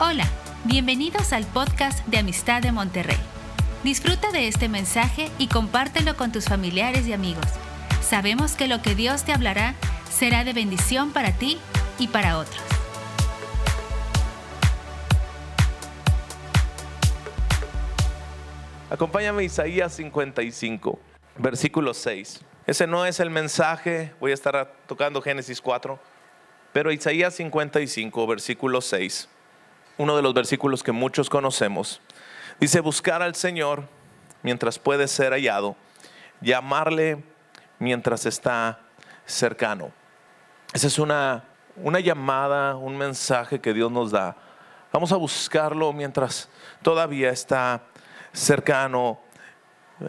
Hola, bienvenidos al podcast de Amistad de Monterrey. Disfruta de este mensaje y compártelo con tus familiares y amigos. Sabemos que lo que Dios te hablará será de bendición para ti y para otros. Acompáñame Isaías 55, versículo 6. Ese no es el mensaje, voy a estar tocando Génesis 4, pero Isaías 55, versículo 6, uno de los versículos que muchos conocemos, dice, buscar al Señor mientras puede ser hallado, llamarle mientras está cercano. Esa es una, una llamada, un mensaje que Dios nos da. Vamos a buscarlo mientras todavía está cercano,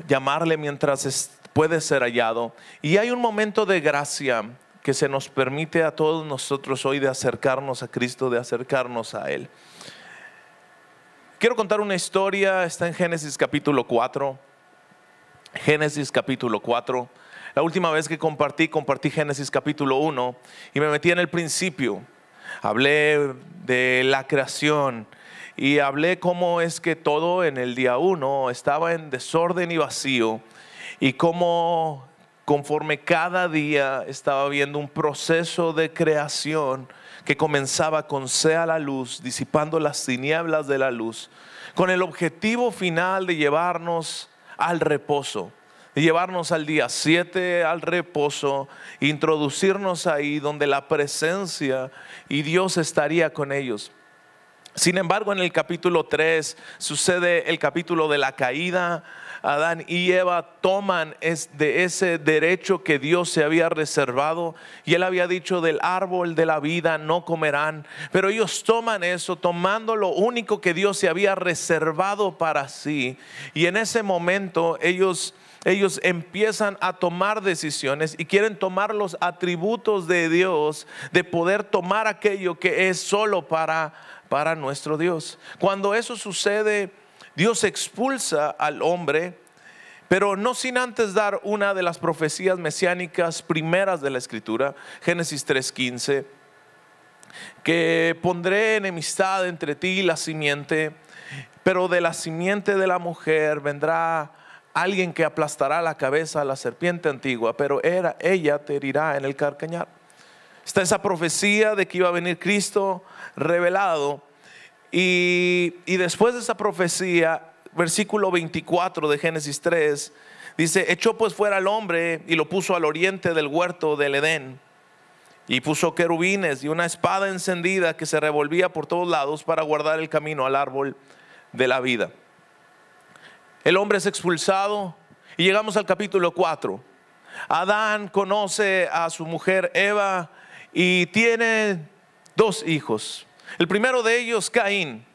llamarle mientras puede ser hallado. Y hay un momento de gracia que se nos permite a todos nosotros hoy de acercarnos a Cristo, de acercarnos a Él. Quiero contar una historia, está en Génesis capítulo 4. Génesis capítulo 4. La última vez que compartí, compartí Génesis capítulo 1 y me metí en el principio. Hablé de la creación, y hablé cómo es que todo en el día uno estaba en desorden y vacío y cómo conforme cada día estaba viendo un proceso de creación que comenzaba con sea la luz, disipando las tinieblas de la luz, con el objetivo final de llevarnos al reposo, de llevarnos al día 7 al reposo, introducirnos ahí donde la presencia y Dios estaría con ellos. Sin embargo, en el capítulo 3 sucede el capítulo de la caída. Adán y Eva toman de ese derecho que Dios se había reservado. Y él había dicho del árbol de la vida no comerán, pero ellos toman eso tomando lo único que Dios se había reservado para sí. Y en ese momento ellos ellos empiezan a tomar decisiones y quieren tomar los atributos de Dios, de poder tomar aquello que es solo para para nuestro Dios. Cuando eso sucede, Dios expulsa al hombre, pero no sin antes dar una de las profecías mesiánicas primeras de la escritura, Génesis 3:15, que pondré enemistad entre ti y la simiente, pero de la simiente de la mujer vendrá alguien que aplastará la cabeza a la serpiente antigua, pero era, ella te herirá en el carcañar. Está esa profecía de que iba a venir Cristo revelado. Y, después de esa profecía, versículo 24 de Génesis 3, dice, echó pues fuera al hombre y lo puso al oriente del huerto del Edén. Y puso querubines y una espada encendida que se revolvía por todos lados para guardar el camino al árbol de la vida. El hombre es expulsado y llegamos al capítulo 4. Adán conoce a su mujer Eva y tiene dos hijos. El primero de ellos, Caín.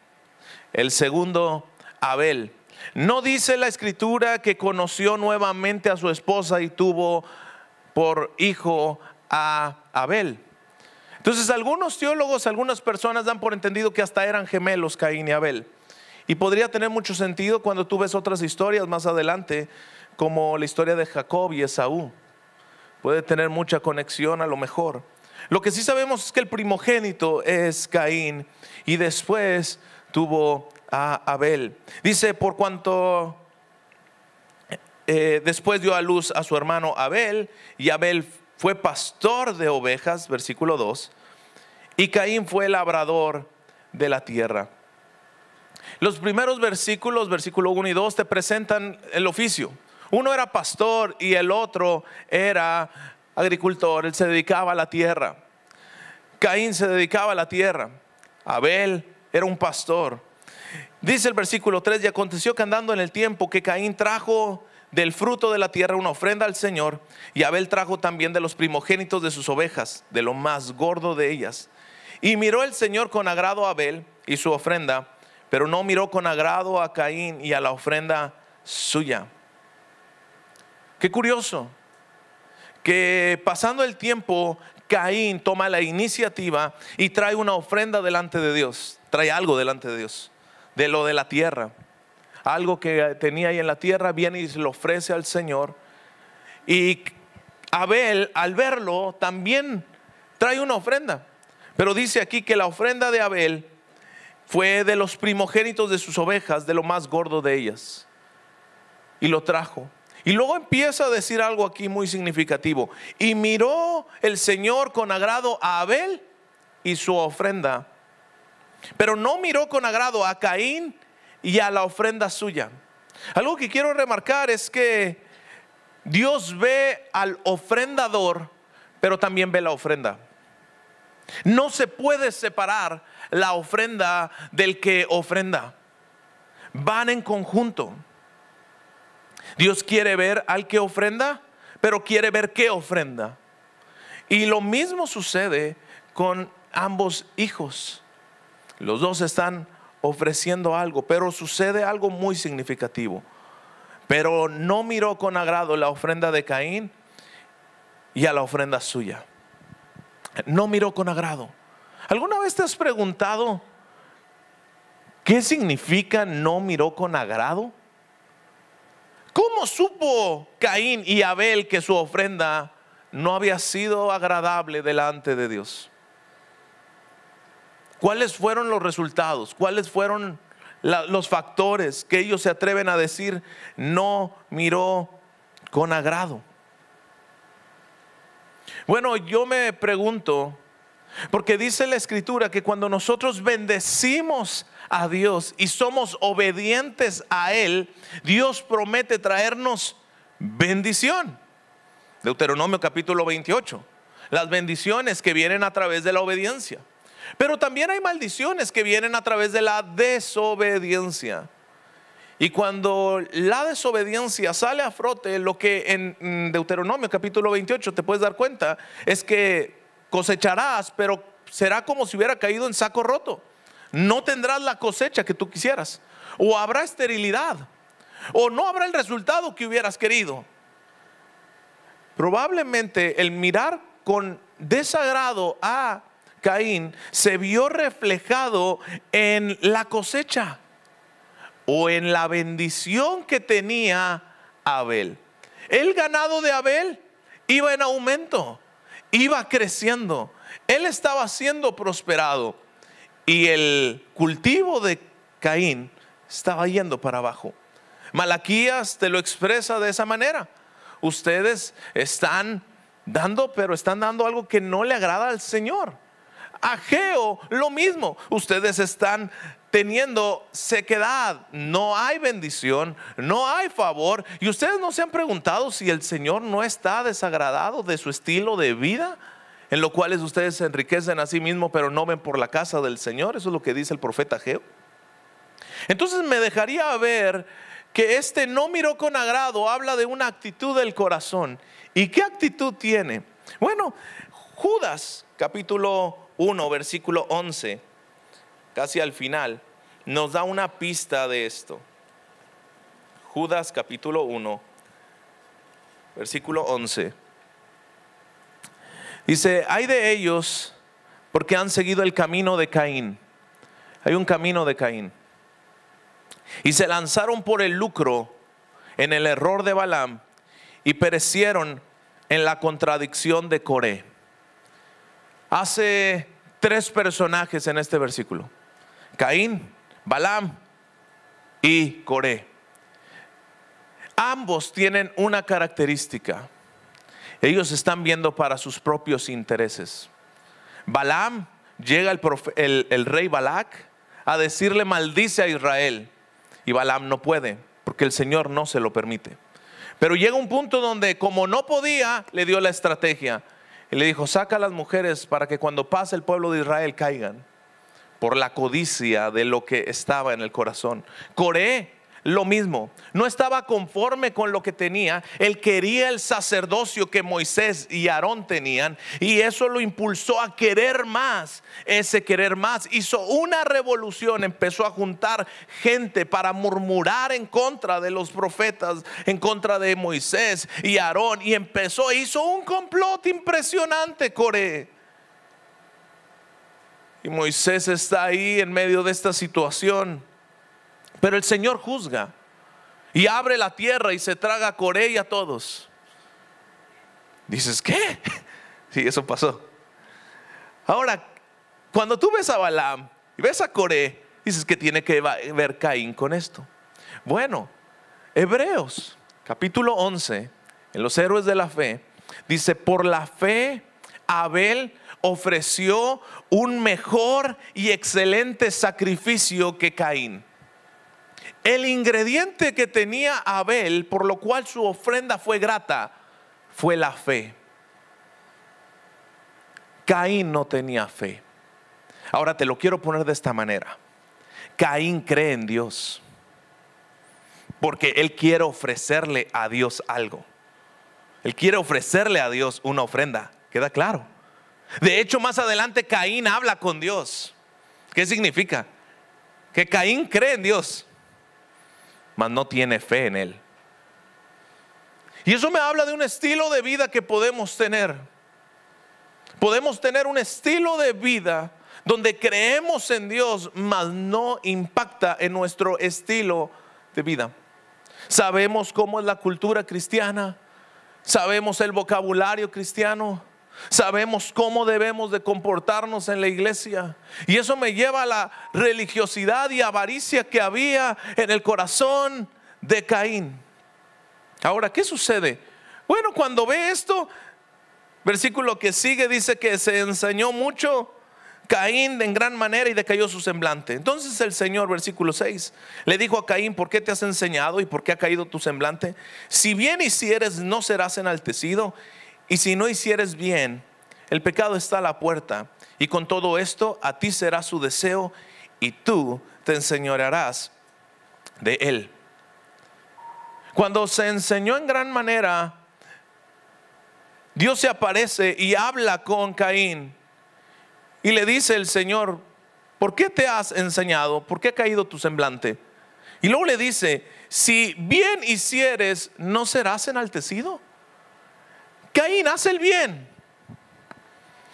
El segundo, Abel. No dice la escritura que conoció nuevamente a su esposa y tuvo por hijo a Abel. Entonces algunos teólogos, algunas personas dan por entendido que hasta eran gemelos Caín y Abel. Y podría tener mucho sentido cuando tú ves otras historias más adelante, como la historia de Jacob y Esaú. Puede tener mucha conexión a lo mejor. Lo que sí sabemos es que el primogénito es Caín y después tuvo a Abel. Dice, por cuanto eh, después dio a luz a su hermano Abel y Abel fue pastor de ovejas, versículo 2, y Caín fue labrador de la tierra. Los primeros versículos, versículo 1 y 2, te presentan el oficio. Uno era pastor y el otro era agricultor, él se dedicaba a la tierra. Caín se dedicaba a la tierra. Abel era un pastor. Dice el versículo 3, y aconteció que andando en el tiempo que Caín trajo del fruto de la tierra una ofrenda al Señor, y Abel trajo también de los primogénitos de sus ovejas, de lo más gordo de ellas. Y miró el Señor con agrado a Abel y su ofrenda, pero no miró con agrado a Caín y a la ofrenda suya. Qué curioso que pasando el tiempo, Caín toma la iniciativa y trae una ofrenda delante de Dios, trae algo delante de Dios, de lo de la tierra. Algo que tenía ahí en la tierra viene y se lo ofrece al Señor. Y Abel, al verlo, también trae una ofrenda. Pero dice aquí que la ofrenda de Abel fue de los primogénitos de sus ovejas, de lo más gordo de ellas. Y lo trajo. Y luego empieza a decir algo aquí muy significativo. Y miró el Señor con agrado a Abel y su ofrenda. Pero no miró con agrado a Caín y a la ofrenda suya. Algo que quiero remarcar es que Dios ve al ofrendador, pero también ve la ofrenda. No se puede separar la ofrenda del que ofrenda. Van en conjunto. Dios quiere ver al que ofrenda, pero quiere ver qué ofrenda. Y lo mismo sucede con ambos hijos. Los dos están ofreciendo algo, pero sucede algo muy significativo. Pero no miró con agrado la ofrenda de Caín y a la ofrenda suya. No miró con agrado. ¿Alguna vez te has preguntado qué significa no miró con agrado? ¿Cómo supo Caín y Abel que su ofrenda no había sido agradable delante de Dios? ¿Cuáles fueron los resultados? ¿Cuáles fueron los factores que ellos se atreven a decir no miró con agrado? Bueno, yo me pregunto, porque dice la escritura que cuando nosotros bendecimos a Dios y somos obedientes a Él, Dios promete traernos bendición. Deuteronomio capítulo 28. Las bendiciones que vienen a través de la obediencia. Pero también hay maldiciones que vienen a través de la desobediencia. Y cuando la desobediencia sale a frote, lo que en Deuteronomio capítulo 28 te puedes dar cuenta es que cosecharás, pero será como si hubiera caído en saco roto. No tendrás la cosecha que tú quisieras. O habrá esterilidad. O no habrá el resultado que hubieras querido. Probablemente el mirar con desagrado a Caín se vio reflejado en la cosecha o en la bendición que tenía Abel. El ganado de Abel iba en aumento, iba creciendo, él estaba siendo prosperado y el cultivo de Caín estaba yendo para abajo. Malaquías te lo expresa de esa manera. Ustedes están dando, pero están dando algo que no le agrada al Señor. Ageo, lo mismo. Ustedes están teniendo sequedad, no hay bendición, no hay favor. Y ustedes no se han preguntado si el Señor no está desagradado de su estilo de vida, en lo cual ustedes se enriquecen a sí mismos, pero no ven por la casa del Señor. Eso es lo que dice el profeta Geo. Entonces me dejaría ver que este no miró con agrado, habla de una actitud del corazón. ¿Y qué actitud tiene? Bueno, Judas capítulo 1, versículo 11 casi al final, nos da una pista de esto. Judas capítulo 1, versículo 11. Dice, hay de ellos porque han seguido el camino de Caín. Hay un camino de Caín. Y se lanzaron por el lucro en el error de Balaam y perecieron en la contradicción de Coré. Hace tres personajes en este versículo. Caín, Balaam y Coré. Ambos tienen una característica. Ellos están viendo para sus propios intereses. Balaam llega el, el, rey Balac a decirle maldice a Israel. Y Balaam no puede, porque el Señor no se lo permite. Pero llega un punto donde como no podía, le dio la estrategia. Y le dijo, saca a las mujeres para que cuando pase el pueblo de Israel caigan por la codicia de lo que estaba en el corazón. Coré, lo mismo, no estaba conforme con lo que tenía, él quería el sacerdocio que Moisés y Aarón tenían y eso lo impulsó a querer más, ese querer más, hizo una revolución, empezó a juntar gente para murmurar en contra de los profetas, en contra de Moisés y Aarón y empezó, hizo un complot impresionante, Coré y Moisés está ahí en medio de esta situación. Pero el Señor juzga y abre la tierra y se traga a Coré y a todos. Dices, ¿qué? Sí, eso pasó. Ahora, cuando tú ves a Balaam y ves a Coré, Dices que tiene que ver Caín con esto. Bueno, Hebreos, capítulo 11, en los héroes de la fe, dice, por la fe Abel ofreció un mejor y excelente sacrificio que Caín. El ingrediente que tenía Abel, por lo cual su ofrenda fue grata, fue la fe. Caín no tenía fe. Ahora te lo quiero poner de esta manera. Caín cree en Dios porque él quiere ofrecerle a Dios algo. Él quiere ofrecerle a Dios una ofrenda. ¿Queda claro? De hecho, más adelante Caín habla con Dios. ¿Qué significa? Que Caín cree en Dios, mas no tiene fe en Él. Y eso me habla de un estilo de vida que podemos tener. Podemos tener un estilo de vida donde creemos en Dios, mas no impacta en nuestro estilo de vida. Sabemos cómo es la cultura cristiana, sabemos el vocabulario cristiano, sabemos cómo debemos de comportarnos en la iglesia. Y eso me lleva a la religiosidad y avaricia que había en el corazón de Caín. Ahora, ¿qué sucede? Bueno, cuando ve esto, versículo que sigue dice que se enseñó mucho Caín en gran manera y decayó su semblante. Entonces el Señor, versículo 6, le dijo a Caín, ¿por qué te has enseñado y por qué ha caído tu semblante? Si bien hicieres, no serás enaltecido, y si no hicieres bien, el pecado está a la puerta, y con todo esto a ti será su deseo, y tú te enseñorearás de él. Cuando se enseñó en gran manera, Dios se aparece y habla con Caín y le dice el Señor, ¿por qué te has enseñado? ¿Por qué ha caído tu semblante? Y luego le dice, si bien hicieres, ¿no serás enaltecido? Caín, haz el bien.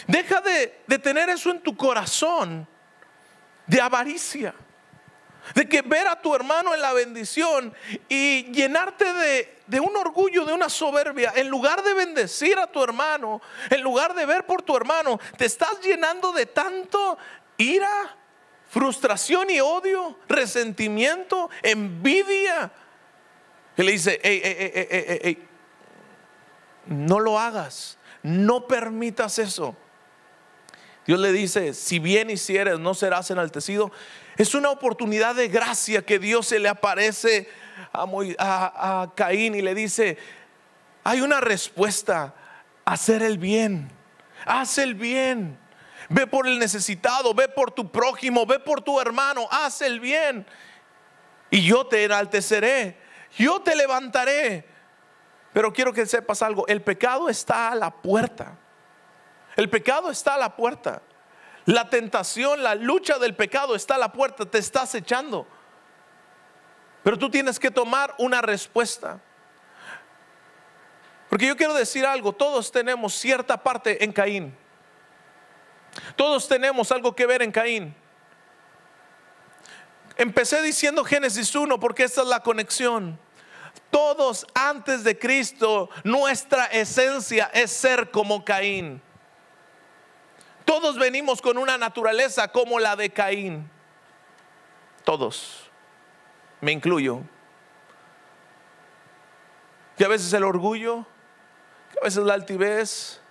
Deja de, tener eso en tu corazón, de avaricia de que ver a tu hermano en la bendición y llenarte de, un orgullo, de una soberbia, en lugar de bendecir a tu hermano, en lugar de ver por tu hermano, te estás llenando de tanto ira, frustración y odio, resentimiento, envidia. Y le dice, no lo hagas, no permitas eso. Dios le dice, si bien hicieres, no serás enaltecido. Es una oportunidad de gracia que Dios se le aparece a, Caín y le dice, hay una respuesta, hacer el bien, haz el bien. Ve por el necesitado, ve por tu prójimo, ve por tu hermano, haz el bien. Y yo te enalteceré, yo te levantaré. Pero quiero que sepas algo, el pecado está a la puerta. El pecado está a la puerta. La tentación, la lucha del pecado está a la puerta, te estás echando. Pero tú tienes que tomar una respuesta. Porque yo quiero decir algo, todos tenemos cierta parte en Caín. Todos tenemos algo que ver en Caín. Empecé diciendo Génesis 1 porque esta es la conexión. Todos antes de Cristo, nuestra esencia es ser como Caín. Todos venimos con una naturaleza como la de Caín. Todos. Me incluyo. Que a veces el orgullo, que a veces la altivez,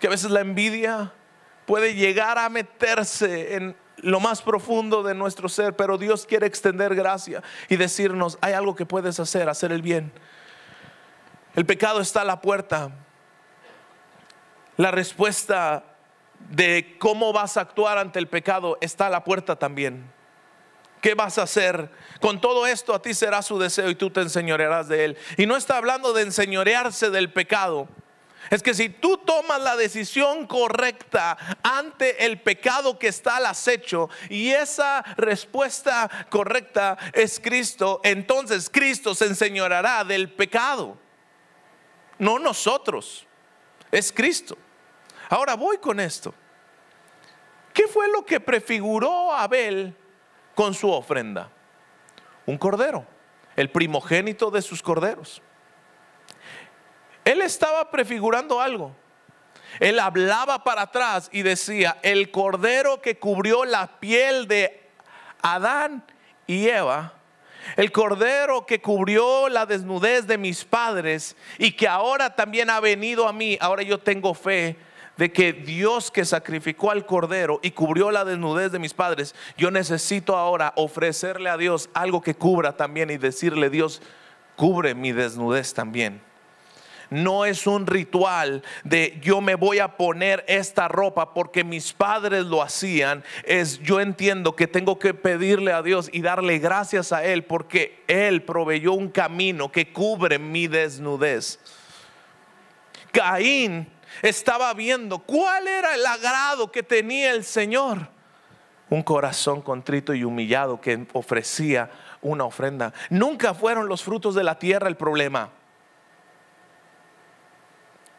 que a veces la envidia puede llegar a meterse en lo más profundo de nuestro ser, pero Dios quiere extender gracia y decirnos, hay algo que puedes hacer, hacer el bien. El pecado está a la puerta. La respuesta de cómo vas a actuar ante el pecado está a la puerta también. ¿Qué vas a hacer? Con todo esto a ti será su deseo y tú te enseñorearás de él. Y no está hablando de enseñorearse del pecado. Es que si tú tomas la decisión correcta ante el pecado que está al acecho y esa respuesta correcta es Cristo, entonces Cristo se enseñoreará del pecado. No nosotros, es Cristo. Ahora voy con esto. ¿Qué fue lo que prefiguró Abel con su ofrenda? Un cordero, el primogénito de sus corderos. Él estaba prefigurando algo. Él hablaba para atrás y decía, el cordero que cubrió la piel de Adán y Eva, el cordero que cubrió la desnudez de mis padres y que ahora también ha venido a mí, ahora yo tengo fe de que Dios que sacrificó al cordero y cubrió la desnudez de mis padres, yo necesito ahora ofrecerle a Dios algo que cubra también y decirle, Dios, cubre mi desnudez también no es un ritual de yo me voy a poner esta ropa porque mis padres lo hacían. Es yo entiendo que tengo que pedirle a Dios y darle gracias a Él porque Él proveyó un camino que cubre mi desnudez. Caín estaba viendo cuál era el agrado que tenía el Señor. Un corazón contrito y humillado que ofrecía una ofrenda. Nunca fueron los frutos de la tierra el problema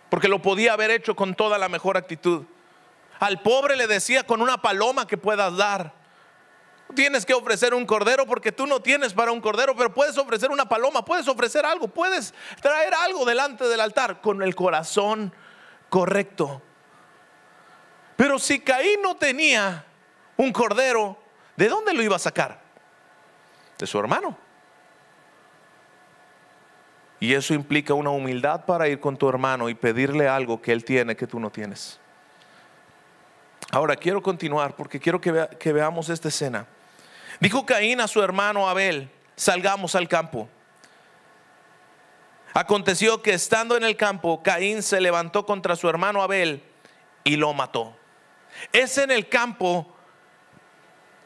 porque lo podía haber hecho con toda la mejor actitud. Al pobre le decía con una paloma que puedas dar. Tienes que ofrecer un cordero porque tú no tienes para un cordero, pero puedes ofrecer una paloma, puedes ofrecer algo, puedes traer algo delante del altar con el corazón correcto. Pero si Caín no tenía un cordero, ¿de dónde lo iba a sacar? De su hermano. Y eso implica una humildad para ir con tu hermano y pedirle algo que él tiene que tú no tienes. Ahora quiero continuar porque quiero que, que veamos esta escena. Dijo Caín a su hermano Abel, salgamos al campo. Aconteció que estando en el campo, Caín se levantó contra su hermano Abel y lo mató. Es en el campo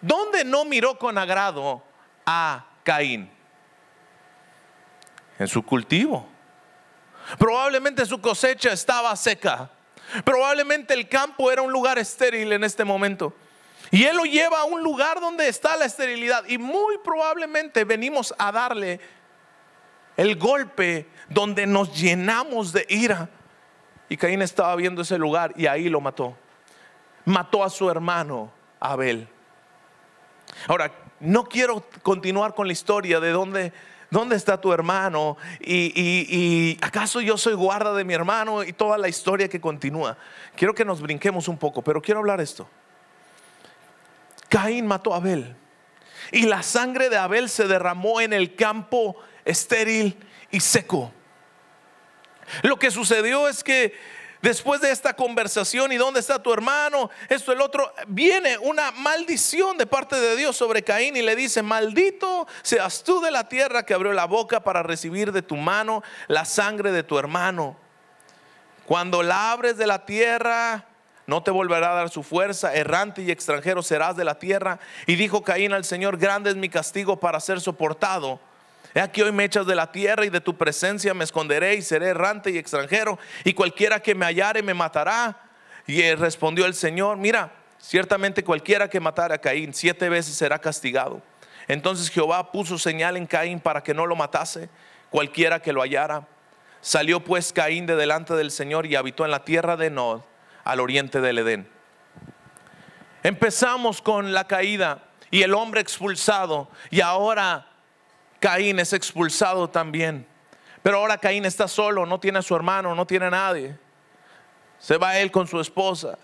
donde no miró con agrado a Caín en su cultivo. Probablemente su cosecha estaba seca. Probablemente el campo era un lugar estéril en este momento. Y Él lo lleva a un lugar donde está la esterilidad. Y muy probablemente venimos a darle el golpe donde nos llenamos de ira. Y Caín estaba viendo ese lugar y ahí lo mató. Mató a su hermano Abel. Ahora, no quiero continuar con la historia de dónde ¿dónde está tu hermano? Y, acaso yo soy guarda de mi hermano y toda la historia que continúa. Quiero que nos brinquemos un poco, pero quiero hablar esto. Caín mató a Abel y la sangre de Abel se derramó en el campo estéril y seco. Lo que sucedió es que después de esta conversación y dónde está tu hermano, esto, el otro, viene una maldición de parte de Dios sobre Caín y le dice, maldito seas tú de la tierra que abrió la boca para recibir de tu mano la sangre de tu hermano. Cuando la abres de la tierra, no te volverá a dar su fuerza, errante y extranjero serás de la tierra. Y dijo Caín al Señor, grande es mi castigo para ser soportado. He aquí hoy me echas de la tierra y de tu presencia me esconderé y seré errante y extranjero y cualquiera que me hallare me matará. Y respondió el Señor, mira, ciertamente cualquiera que matara a Caín siete veces será castigado. Entonces Jehová puso señal en Caín para que no lo matase, cualquiera que lo hallara. Salió pues Caín de delante del Señor y habitó en la tierra de Nod, al oriente del Edén. Empezamos con la caída y el hombre expulsado y ahora Caín es expulsado también. Pero ahora Caín está solo, no tiene a su hermano, no tiene a nadie. Se va él con su esposa.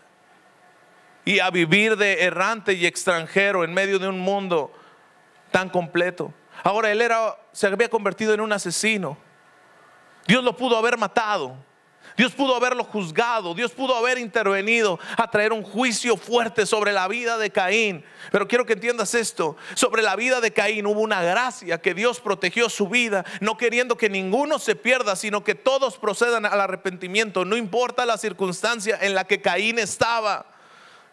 Y a vivir de errante y extranjero en medio de un mundo tan completo. Ahora él era, se había convertido en un asesino. Dios lo pudo haber matado. Dios pudo haberlo juzgado, Dios pudo haber intervenido a traer un juicio fuerte sobre la vida de Caín. Pero quiero que entiendas esto, sobre la vida de Caín hubo una gracia que Dios protegió su vida, no queriendo que ninguno se pierda, sino que todos procedan al arrepentimiento, no importa la circunstancia en la que Caín estaba.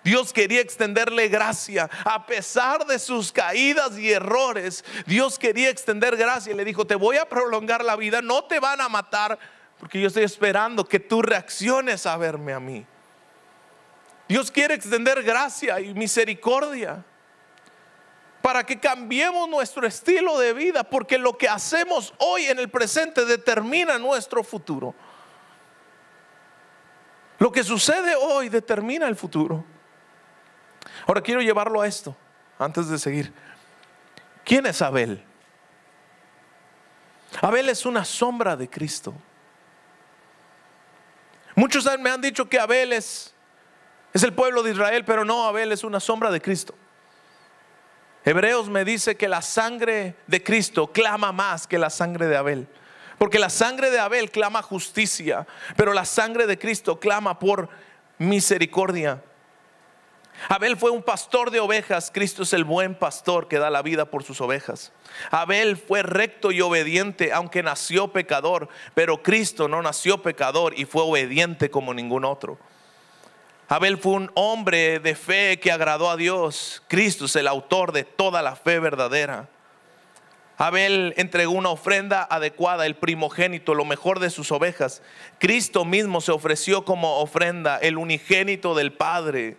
Dios quería extenderle gracia. A pesar de sus caídas y errores, Dios quería extender gracia y le dijo, te voy a prolongar la vida, no te van a matar, porque yo estoy esperando que tú reacciones a verme a mí. Dios quiere extender gracia y misericordia para que cambiemos nuestro estilo de vida, porque lo que hacemos hoy en el presente determina nuestro futuro. Lo que sucede hoy determina el futuro. Ahora quiero llevarlo a esto, antes de seguir. ¿Quién es Abel? Abel es una sombra de Cristo. Muchos me han dicho que Abel es, el pueblo de Israel, pero no, Abel es una sombra de Cristo. Hebreos me dice que la sangre de Cristo clama más que la sangre de Abel. Porque la sangre de Abel clama justicia, pero la sangre de Cristo clama por misericordia. Abel fue un pastor de ovejas, Cristo es el buen pastor que da la vida por sus ovejas. Abel fue recto y obediente, aunque nació pecador, pero Cristo no nació pecador y fue obediente como ningún otro. Abel fue un hombre de fe que agradó a Dios. Cristo es el autor de toda la fe verdadera. Abel entregó una ofrenda adecuada, el primogénito, lo mejor de sus ovejas. Cristo mismo se ofreció como ofrenda, el unigénito del Padre.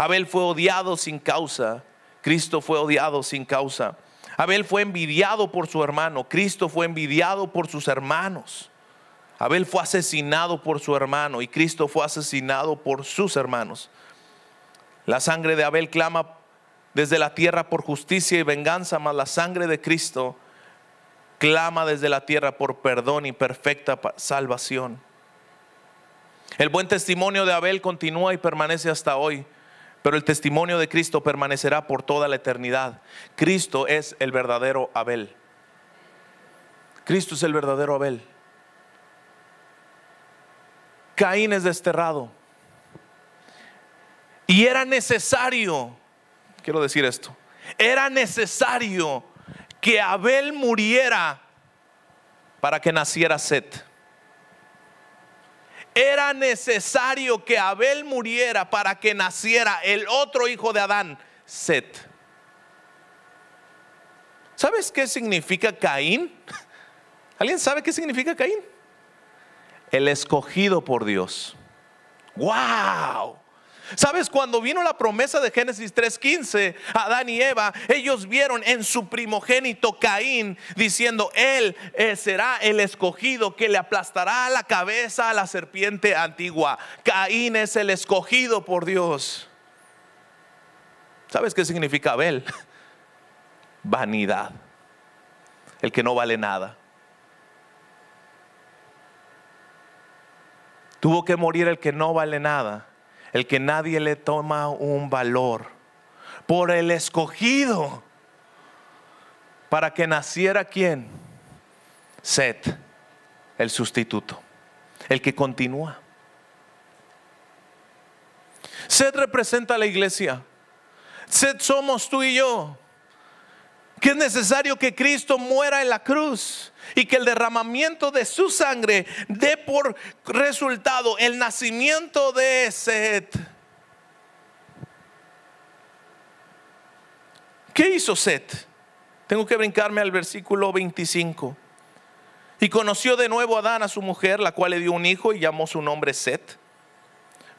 Abel fue odiado sin causa. Cristo fue odiado sin causa. Abel fue envidiado por su hermano. Cristo fue envidiado por sus hermanos. Abel fue asesinado por su hermano y Cristo fue asesinado por sus hermanos. La sangre de Abel clama desde la tierra por justicia y venganza, mas la sangre de Cristo clama desde la tierra por perdón y perfecta salvación. El buen testimonio de Abel continúa y permanece hasta hoy, pero el testimonio de Cristo permanecerá por toda la eternidad. Cristo es el verdadero Abel. Cristo es el verdadero Abel. Caín es desterrado. Y era necesario quiero decir esto, era necesario que Abel muriera para que naciera Set. Era necesario que Abel muriera para que naciera el otro hijo de Adán, Set. ¿Sabes qué significa Caín? ¿Alguien sabe qué significa Caín? El escogido por Dios. ¡Wow! ¿Sabes? Cuando vino la promesa de Génesis 3:15, Adán y Eva, ellos vieron en su primogénito Caín diciendo, Él eh, será el escogido que le aplastará la cabeza a la serpiente antigua. Caín es el escogido por Dios. ¿Sabes qué significa Abel? Vanidad. El que no vale nada. Tuvo que morir el que no vale nada el que nadie le toma un valor, por el escogido, para que naciera quién? Set, el sustituto, el que continúa. Sed representa a la iglesia. Sed somos tú y yo. Que es necesario que Cristo muera en la cruz y que el derramamiento de su sangre dé por resultado el nacimiento de Set. ¿Qué hizo Set? Tengo que brincarme al versículo 25. Y conoció de nuevo a Adán a su mujer, la cual le dio un hijo y llamó su nombre Set.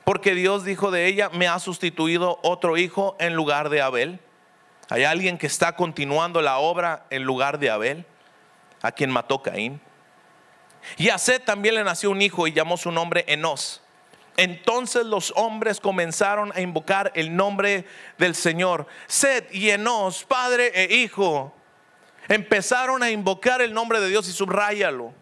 Porque Dios dijo de ella, me ha sustituido otro hijo en lugar de Abel. Hay alguien que está continuando la obra en lugar de Abel a quien mató Caín. Y a Seth también le nació un hijo y llamó su nombre Enos. Entonces los hombres comenzaron a invocar el nombre del Señor. Seth y Enos, padre e hijo, empezaron a invocar el nombre de Dios y subráyalo.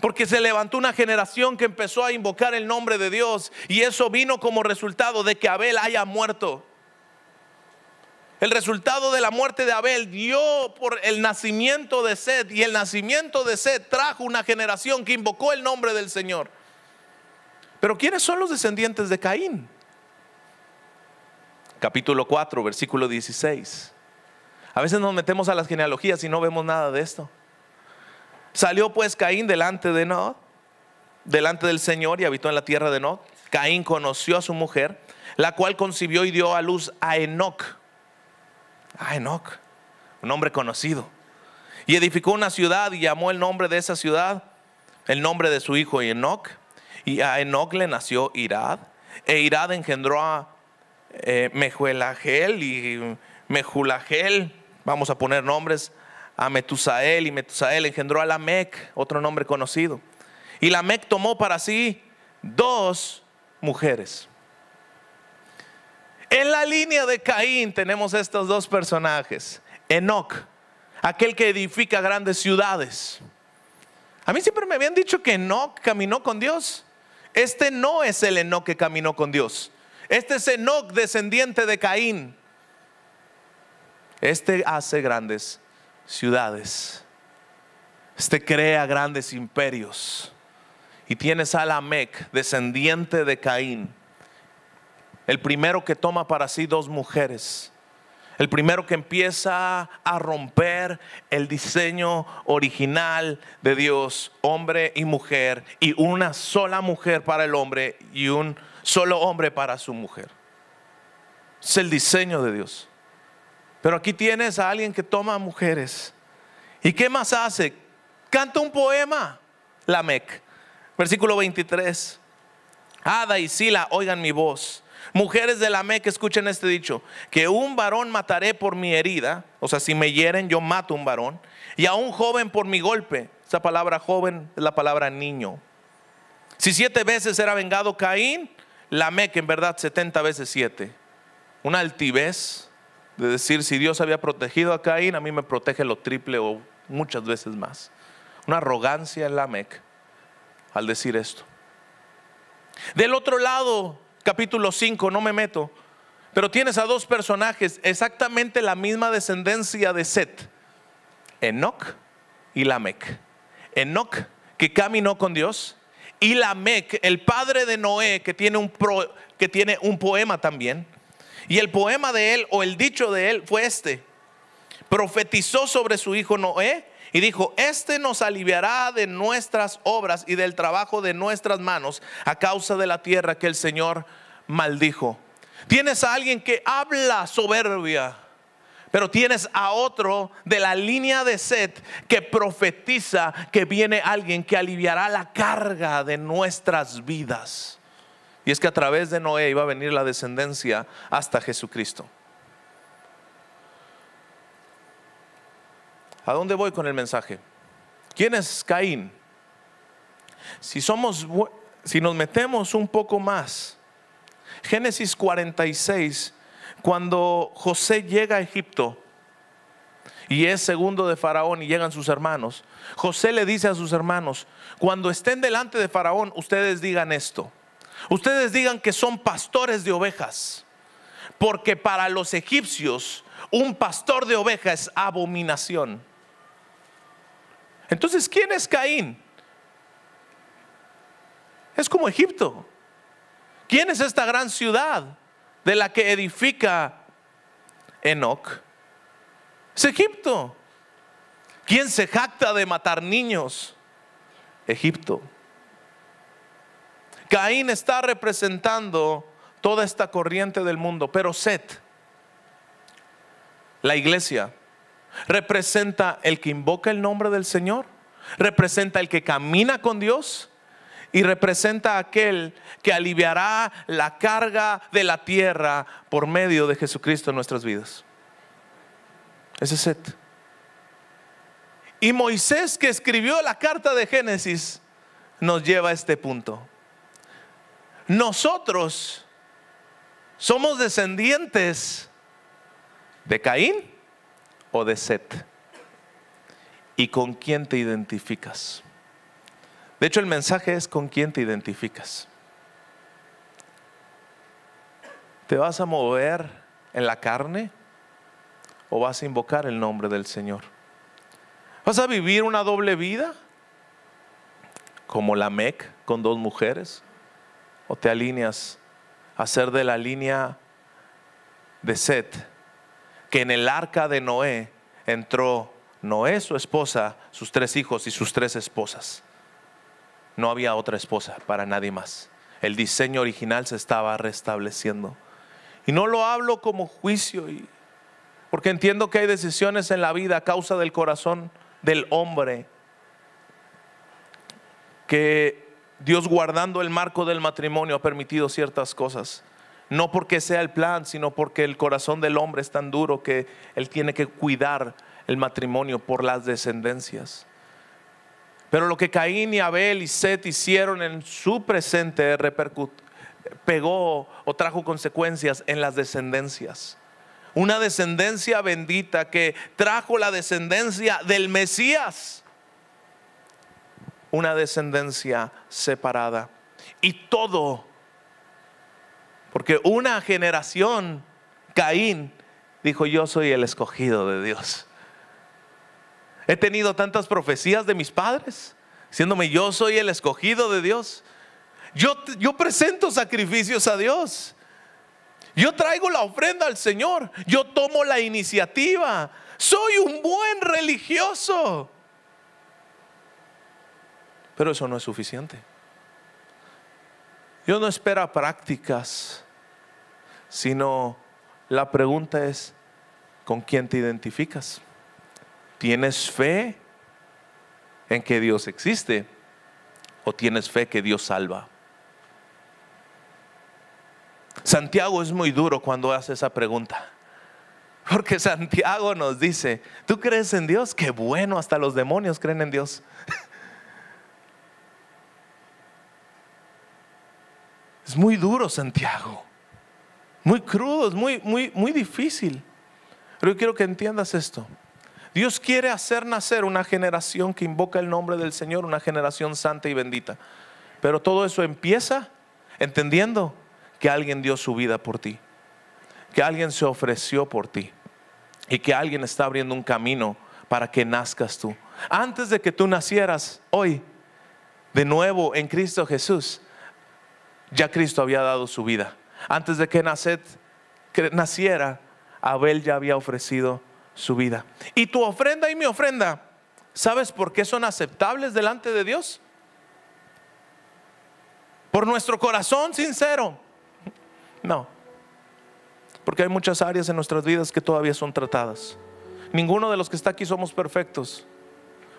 Porque se levantó una generación que empezó a invocar el nombre de Dios y eso vino como resultado de que Abel haya muerto. El resultado de la muerte de Abel dio por el nacimiento de Sed y el nacimiento de Sed trajo una generación que invocó el nombre del Señor. Pero ¿quiénes son los descendientes de Caín? Capítulo 4, versículo 16. A veces nos metemos a las genealogías y no vemos nada de esto. Salió pues Caín delante de Nod, delante del Señor y habitó en la tierra de Nod. Caín conoció a su mujer, la cual concibió y dio a luz a Enoch a Enoch, un hombre conocido. Y edificó una ciudad y llamó el nombre de esa ciudad, el nombre de su hijo Enoch. Y a Enoch le nació Irad. E Irad engendró a eh, y Mejulagel, vamos a poner nombres, a Metusael y Metusael engendró a Lamec, otro nombre conocido. Y Lamec tomó para sí dos mujeres. En la línea de Caín tenemos estos dos personajes. Enoch, aquel que edifica grandes ciudades. A mí siempre me habían dicho que Enoch caminó con Dios. Este no es el Enoch que caminó con Dios. Este es Enoch, descendiente de Caín. Este hace grandes ciudades. Este crea grandes imperios. Y tienes a descendiente de Caín, el primero que toma para sí dos mujeres. El primero que empieza a romper el diseño original de Dios, hombre y mujer, y una sola mujer para el hombre y un solo hombre para su mujer. Es el diseño de Dios. Pero aquí tienes a alguien que toma mujeres. ¿Y qué más hace? Canta un poema, Lamec. Versículo 23. Ada y Sila, oigan mi voz. Mujeres de Lamec, escuchen este dicho, que un varón mataré por mi herida, o sea, si me hieren, yo mato un varón, y a un joven por mi golpe. Esa palabra joven es la palabra niño. Si siete veces era vengado Caín, Lamec en verdad setenta veces siete. Una altivez de decir, si Dios había protegido a Caín, a mí me protege lo triple o muchas veces más. Una arrogancia en Lamec al decir esto. Del otro lado, capítulo 5, no me meto, pero tienes a dos personajes exactamente la misma descendencia de Set, Enoch y Lamec. Enoch, que caminó con Dios, y Lamec, el padre de Noé, que tiene un, que tiene un poema también, y el poema de él o el dicho de él fue este. Profetizó sobre su hijo Noé y dijo, este nos aliviará de nuestras obras y del trabajo de nuestras manos a causa de la tierra que el Señor maldijo. Tienes a alguien que habla soberbia, pero tienes a otro de la línea de Set que profetiza que viene alguien que aliviará la carga de nuestras vidas. Y es que a través de Noé iba a venir la descendencia hasta Jesucristo. ¿A dónde voy con el mensaje? ¿Quién es Caín? Si somos si nos metemos un poco más, Génesis 46, cuando José llega a Egipto y es segundo de Faraón y llegan sus hermanos, José le dice a sus hermanos, cuando estén delante de Faraón, ustedes digan esto. Ustedes digan que son pastores de ovejas, porque para los egipcios un pastor de ovejas es abominación. Entonces, ¿quién es Caín? Es como Egipto. ¿Quién es esta gran ciudad de la que edifica Enoch? Es Egipto. ¿Quién se jacta de matar niños? Egipto. Caín está representando toda esta corriente del mundo, pero Set, la iglesia, representa el que invoca el nombre del Señor, representa el que camina con Dios y representa aquel que aliviará la carga de la tierra por medio de Jesucristo en nuestras vidas. Ese es Set. Y Moisés que escribió la carta de Génesis nos lleva a este punto. Nosotros somos descendientes de Caín o de Set. ¿Y con quién te identificas? De hecho, el mensaje es con quién te identificas. ¿Te vas a mover en la carne o vas a invocar el nombre del Señor? ¿Vas a vivir una doble vida? Como la Mec con dos mujeres o te alineas a ser de la línea de Set, que en el arca de Noé entró Noé, su esposa, sus tres hijos y sus tres esposas. No había otra esposa para nadie más. El diseño original se estaba restableciendo. Y no lo hablo como juicio, porque entiendo que hay decisiones en la vida a causa del corazón del hombre que Dios guardando el marco del matrimonio ha permitido ciertas cosas. No porque sea el plan, sino porque el corazón del hombre es tan duro que él tiene que cuidar el matrimonio por las descendencias. Pero lo que Caín y Abel y Set hicieron en su presente pegó o trajo consecuencias en las descendencias. Una descendencia bendita que trajo la descendencia del Mesías una descendencia separada. Y todo, porque una generación, Caín, dijo, yo soy el escogido de Dios. He tenido tantas profecías de mis padres, diciéndome, yo soy el escogido de Dios. Yo, yo presento sacrificios a Dios. Yo traigo la ofrenda al Señor. Yo tomo la iniciativa. Soy un buen religioso. Pero eso no es suficiente. Dios no espera prácticas, sino la pregunta es, ¿con quién te identificas? ¿Tienes fe en que Dios existe o tienes fe que Dios salva? Santiago es muy duro cuando hace esa pregunta. Porque Santiago nos dice, ¿tú crees en Dios? Qué bueno, hasta los demonios creen en Dios. Es muy duro Santiago. Muy crudo, es muy, muy, muy difícil. Pero yo quiero que entiendas esto. Dios quiere hacer nacer una generación que invoca el nombre del Señor, una generación santa y bendita. Pero todo eso empieza entendiendo que alguien dio su vida por ti, que alguien se ofreció por ti y que alguien está abriendo un camino para que nazcas tú. Antes de que tú nacieras hoy, de nuevo en Cristo Jesús, ya Cristo había dado su vida. Antes de que naciera, Abel ya había ofrecido su vida. Y tu ofrenda y mi ofrenda, ¿sabes por qué son aceptables delante de Dios? Por nuestro corazón sincero. No. Porque hay muchas áreas en nuestras vidas que todavía son tratadas. Ninguno de los que está aquí somos perfectos.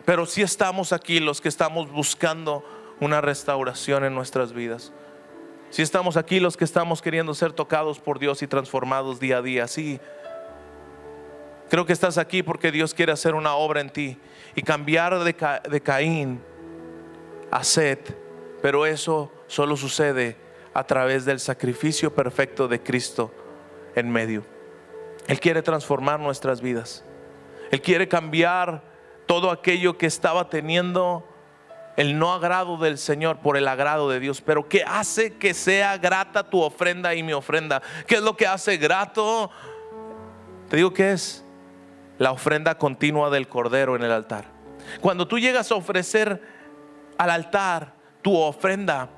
Pero sí estamos aquí los que estamos buscando una restauración en nuestras vidas. Si estamos aquí los que estamos queriendo ser tocados por Dios y transformados día a día, sí. Creo que estás aquí porque Dios quiere hacer una obra en ti y cambiar de, Caín a Set, pero eso solo sucede a través del sacrificio perfecto de Cristo en medio. Él quiere transformar nuestras vidas. Él quiere cambiar todo aquello que estaba teniendo el no agrado del Señor por el agrado de Dios. Pero ¿qué hace que sea grata tu ofrenda y mi ofrenda? ¿Qué es lo que hace grato? Te digo que es la ofrenda continua del Cordero en el altar. Cuando tú llegas a ofrecer al altar tu ofrenda,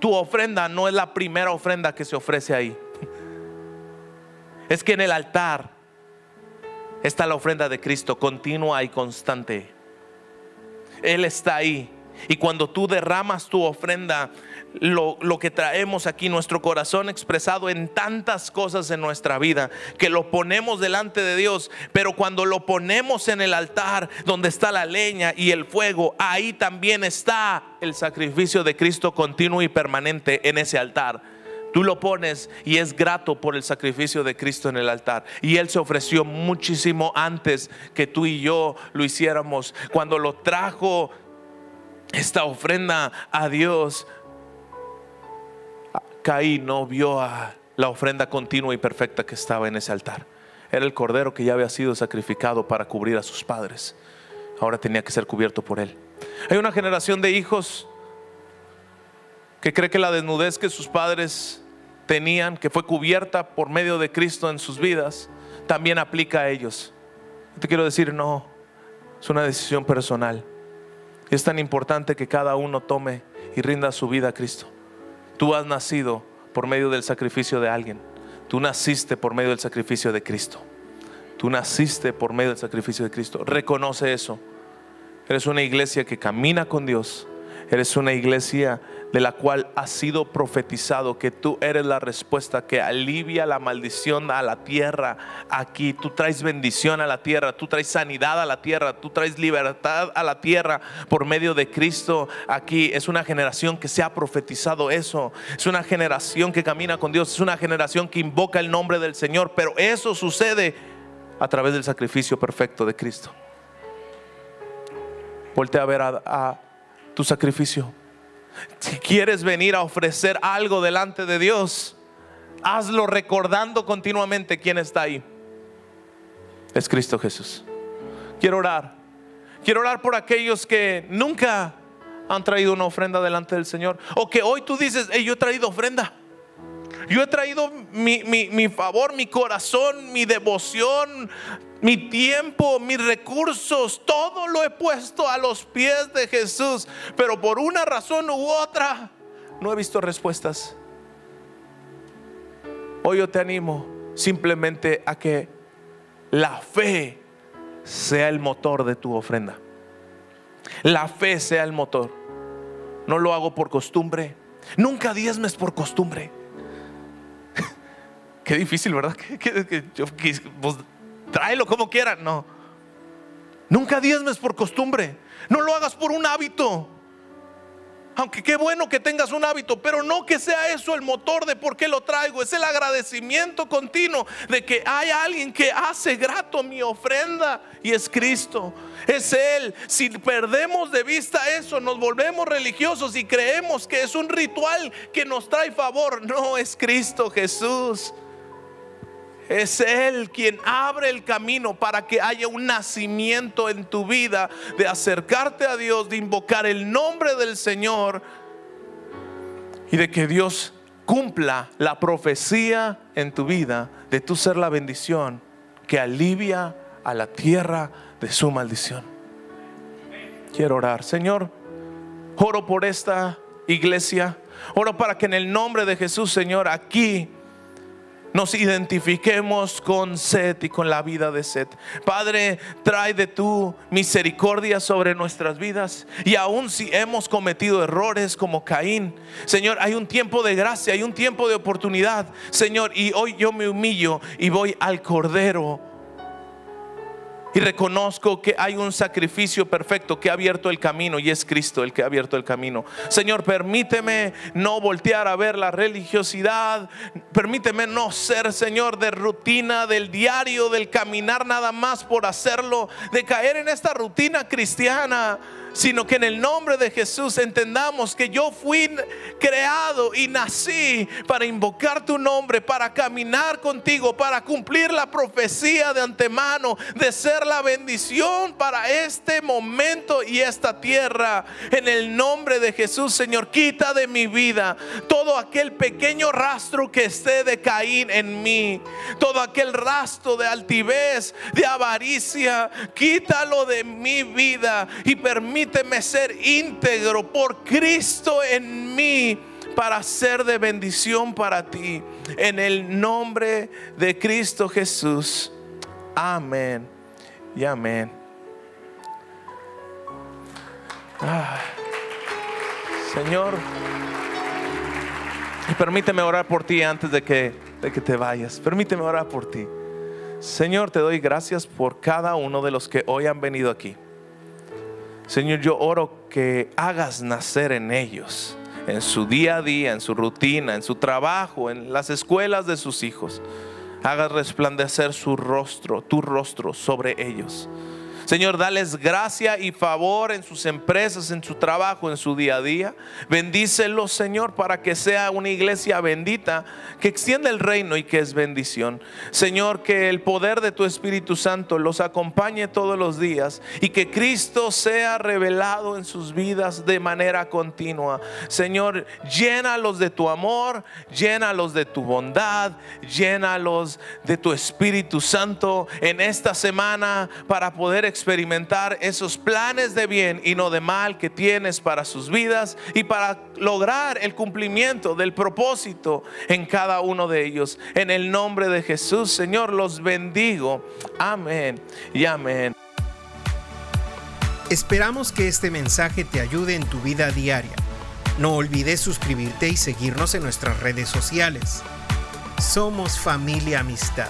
tu ofrenda no es la primera ofrenda que se ofrece ahí. Es que en el altar está la ofrenda de Cristo continua y constante. Él está ahí. Y cuando tú derramas tu ofrenda, lo, lo, que traemos aquí, nuestro corazón expresado en tantas cosas en nuestra vida, que lo ponemos delante de Dios, pero cuando lo ponemos en el altar donde está la leña y el fuego, ahí también está el sacrificio de Cristo continuo y permanente en ese altar. Tú lo pones y es grato por el sacrificio de Cristo en el altar. Y Él se ofreció muchísimo antes que tú y yo lo hiciéramos. Cuando lo trajo esta ofrenda a Dios, Caín no vio a la ofrenda continua y perfecta que estaba en ese altar. Era el cordero que ya había sido sacrificado para cubrir a sus padres. Ahora tenía que ser cubierto por él. Hay una generación de hijos que cree que la desnudez que sus padres tenían, que fue cubierta por medio de Cristo en sus vidas, también aplica a ellos. Te quiero decir, no, es una decisión personal. Es tan importante que cada uno tome y rinda su vida a Cristo. Tú has nacido por medio del sacrificio de alguien. Tú naciste por medio del sacrificio de Cristo. Tú naciste por medio del sacrificio de Cristo. Reconoce eso. Eres una iglesia que camina con Dios. Eres una iglesia de la cual ha sido profetizado que tú eres la respuesta que alivia la maldición a la tierra aquí. Tú traes bendición a la tierra, tú traes sanidad a la tierra, tú traes libertad a la tierra por medio de Cristo aquí. Es una generación que se ha profetizado eso. Es una generación que camina con Dios, es una generación que invoca el nombre del Señor, pero eso sucede a través del sacrificio perfecto de Cristo. Voltea a ver a, a tu sacrificio. Si quieres venir a ofrecer algo delante de Dios, hazlo recordando continuamente quién está ahí. Es Cristo Jesús. Quiero orar. Quiero orar por aquellos que nunca han traído una ofrenda delante del Señor. O que hoy tú dices, yo he traído ofrenda. Yo he traído mi, favor, mi corazón, mi devoción, mi tiempo, mis recursos, todo lo he puesto a los pies de Jesús. Pero por una razón u otra, no he visto respuestas. Hoy yo te animo simplemente a que la fe sea el motor de tu ofrenda. La fe sea el motor. No lo hago por costumbre. Nunca diezmes por costumbre. Qué difícil, ¿verdad? Que, pues, tráelo como quieran. No. Nunca diezmes por costumbre. No lo hagas por un hábito. Aunque qué bueno que tengas un hábito, pero no que sea eso el motor de por qué lo traigo. Es el agradecimiento continuo de que hay alguien que hace grato mi ofrenda y es Cristo. Es Él. Si perdemos de vista eso, nos volvemos religiosos y creemos que es un ritual que nos trae favor. No, es Cristo Jesús. Es Él quien abre el camino para que haya un nacimiento en tu vida de acercarte a Dios, de invocar el nombre del Señor y de que Dios cumpla la profecía en tu vida de tu ser la bendición que alivia a la tierra de su maldición. Quiero orar, Señor, oro por esta iglesia, oro para que en el nombre de Jesús, Señor, aquí nos identifiquemos con Seth y con la vida de Seth. Padre, trae de tu misericordia sobre nuestras vidas. Y aun si hemos cometido errores como Caín, Señor, hay un tiempo de gracia, hay un tiempo de oportunidad, Señor. Y hoy yo me humillo y voy al Cordero y reconozco que hay un sacrificio perfecto que ha abierto el camino y es Cristo el que ha abierto el camino. Señor, permíteme no voltear a ver la religiosidad. Permíteme no ser, Señor, de rutina, del diario, del caminar nada más por hacerlo, de caer en esta rutina cristiana sino que en el nombre de Jesús entendamos que yo fui creado y nací para invocar tu nombre, para caminar contigo, para cumplir la profecía de antemano, de ser la bendición para este momento y esta tierra. En el nombre de Jesús, Señor, quita de mi vida todo aquel pequeño rastro que esté de Caín en mí, todo aquel rastro de altivez, de avaricia, quítalo de mi vida y permíteme ser íntegro por Cristo en mí para ser de bendición para ti. En el nombre de Cristo Jesús. Amén y amén. Ah, Señor, permíteme orar por ti antes de que, de que te vayas. Permíteme orar por ti. Señor, te doy gracias por cada uno de los que hoy han venido aquí. Señor, yo oro que hagas nacer en ellos, en su día a día, en su rutina, en su trabajo, en las escuelas de sus hijos. Hagas resplandecer su rostro, tu rostro sobre ellos. Señor, dales gracia y favor en sus empresas, en su trabajo, en su día a día. Bendícelos, Señor, para que sea una iglesia bendita, que extienda el reino y que es bendición. Señor, que el poder de tu Espíritu Santo los acompañe todos los días y que Cristo sea revelado en sus vidas de manera continua. Señor, llénalos de tu amor, llénalos de tu bondad, llénalos de tu Espíritu Santo en esta semana para poder experimentar esos planes de bien y no de mal que tienes para sus vidas y para lograr el cumplimiento del propósito en cada uno de ellos. En el nombre de Jesús, Señor, los bendigo. Amén y amén. Esperamos que este mensaje te ayude en tu vida diaria. No olvides suscribirte y seguirnos en nuestras redes sociales. Somos familia amistad.